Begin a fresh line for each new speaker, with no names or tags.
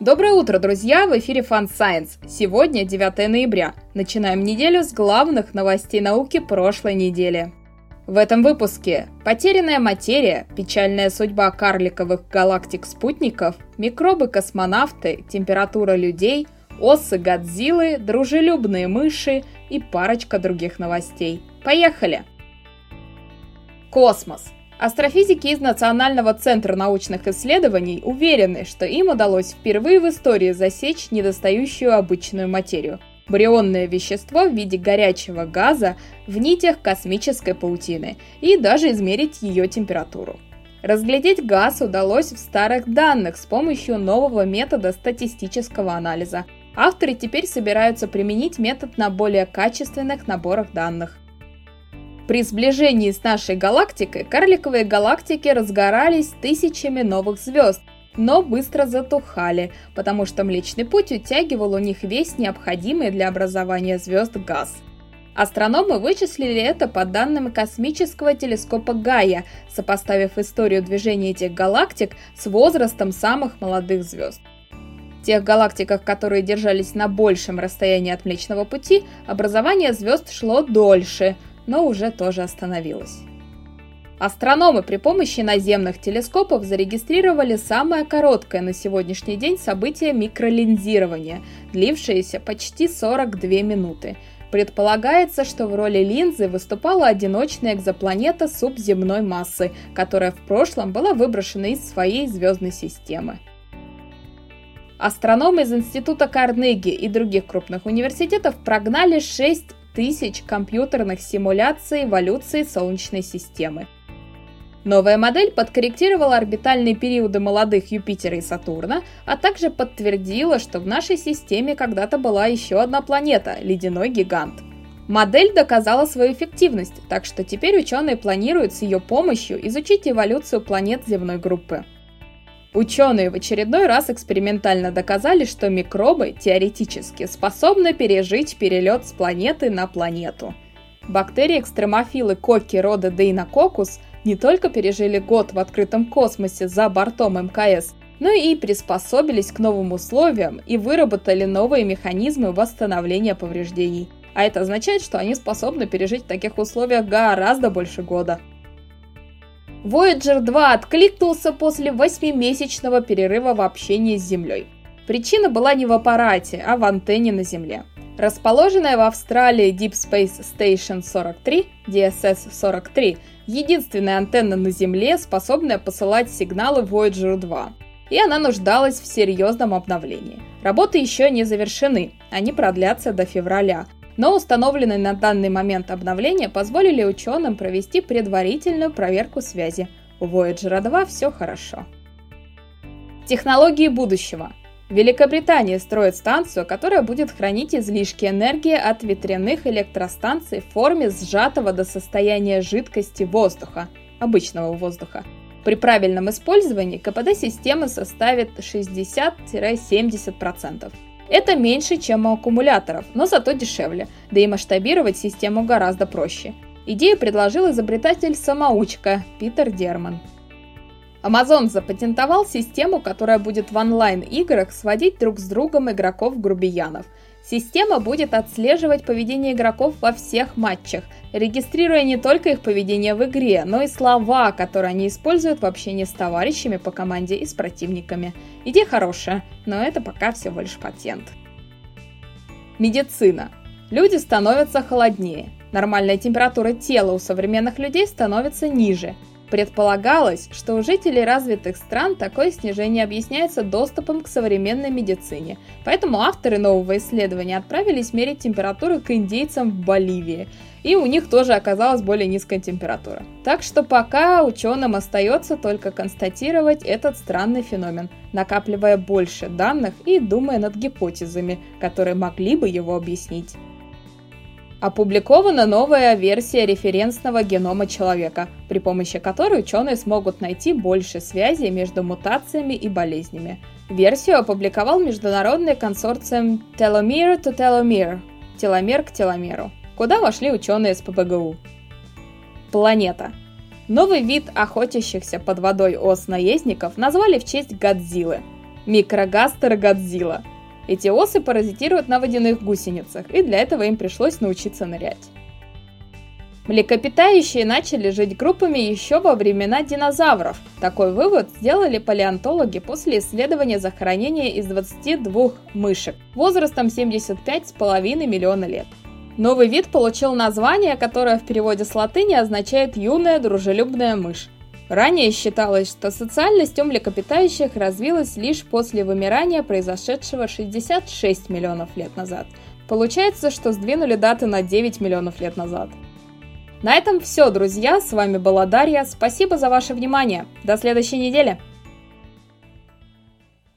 Доброе утро, друзья! В эфире Fun Science. Сегодня 9 ноября. Начинаем неделю с главных новостей науки прошлой недели. В этом выпуске потерянная материя, печальная судьба карликовых галактик-спутников, микробы-космонавты, температура людей, осы Годзиллы, дружелюбные мыши и парочка других новостей. Поехали! Космос – Астрофизики из Национального центра научных исследований уверены, что им удалось впервые в истории засечь недостающую обычную материю – барионное вещество в виде горячего газа в нитях космической паутины и даже измерить ее температуру. Разглядеть газ удалось в старых данных с помощью нового метода статистического анализа. Авторы теперь собираются применить метод на более качественных наборах данных – при сближении с нашей галактикой карликовые галактики разгорались тысячами новых звезд, но быстро затухали, потому что Млечный Путь утягивал у них весь необходимый для образования звезд газ. Астрономы вычислили это по данным космического телескопа Гая, сопоставив историю движения этих галактик с возрастом самых молодых звезд. В тех галактиках, которые держались на большем расстоянии от Млечного Пути, образование звезд шло дольше – но уже тоже остановилась. Астрономы при помощи наземных телескопов зарегистрировали самое короткое на сегодняшний день событие микролинзирования, длившееся почти 42 минуты. Предполагается, что в роли линзы выступала одиночная экзопланета субземной массы, которая в прошлом была выброшена из своей звездной системы. Астрономы из Института Карнеги и других крупных университетов прогнали 6 тысяч компьютерных симуляций эволюции Солнечной системы. Новая модель подкорректировала орбитальные периоды молодых Юпитера и Сатурна, а также подтвердила, что в нашей системе когда-то была еще одна планета – ледяной гигант. Модель доказала свою эффективность, так что теперь ученые планируют с ее помощью изучить эволюцию планет земной группы. Ученые в очередной раз экспериментально доказали, что микробы теоретически способны пережить перелет с планеты на планету. Бактерии-экстремофилы коки рода Дейнококус не только пережили год в открытом космосе за бортом МКС, но и приспособились к новым условиям и выработали новые механизмы восстановления повреждений. А это означает, что они способны пережить в таких условиях гораздо больше года. Voyager 2 откликнулся после восьмимесячного перерыва в общении с Землей. Причина была не в аппарате, а в антенне на Земле. Расположенная в Австралии Deep Space Station 43, DSS-43, единственная антенна на Земле, способная посылать сигналы Voyager 2. И она нуждалась в серьезном обновлении. Работы еще не завершены, они продлятся до февраля, но установленные на данный момент обновления позволили ученым провести предварительную проверку связи. У Voyager 2 все хорошо. Технологии будущего. Великобритания строит станцию, которая будет хранить излишки энергии от ветряных электростанций в форме сжатого до состояния жидкости воздуха, обычного воздуха. При правильном использовании КПД системы составит 60-70%. Это меньше, чем у аккумуляторов, но зато дешевле, да и масштабировать систему гораздо проще. Идею предложил изобретатель-самоучка Питер Дерман. Amazon запатентовал систему, которая будет в онлайн-играх сводить друг с другом игроков-грубиянов – Система будет отслеживать поведение игроков во всех матчах, регистрируя не только их поведение в игре, но и слова, которые они используют в общении с товарищами по команде и с противниками. Идея хорошая, но это пока всего лишь патент. Медицина. Люди становятся холоднее. Нормальная температура тела у современных людей становится ниже – Предполагалось, что у жителей развитых стран такое снижение объясняется доступом к современной медицине, поэтому авторы нового исследования отправились мерить температуру к индейцам в Боливии, и у них тоже оказалась более низкая температура. Так что пока ученым остается только констатировать этот странный феномен, накапливая больше данных и думая над гипотезами, которые могли бы его объяснить. Опубликована новая версия референсного генома человека, при помощи которой ученые смогут найти больше связей между мутациями и болезнями. Версию опубликовал международный консорциум Telomere to Telomere – теломер к теломеру, куда вошли ученые с ПБГУ. Планета. Новый вид охотящихся под водой ос-наездников назвали в честь Годзиллы – Микрогастер Годзилла. Эти осы паразитируют на водяных гусеницах, и для этого им пришлось научиться нырять. Млекопитающие начали жить группами еще во времена динозавров. Такой вывод сделали палеонтологи после исследования захоронения из 22 мышек возрастом 75,5 миллиона лет. Новый вид получил название, которое в переводе с латыни означает «юная дружелюбная мышь». Ранее считалось, что социальность у млекопитающих развилась лишь после вымирания, произошедшего 66 миллионов лет назад. Получается, что сдвинули даты на 9 миллионов лет назад. На этом все, друзья. С вами была Дарья. Спасибо за ваше внимание. До следующей недели.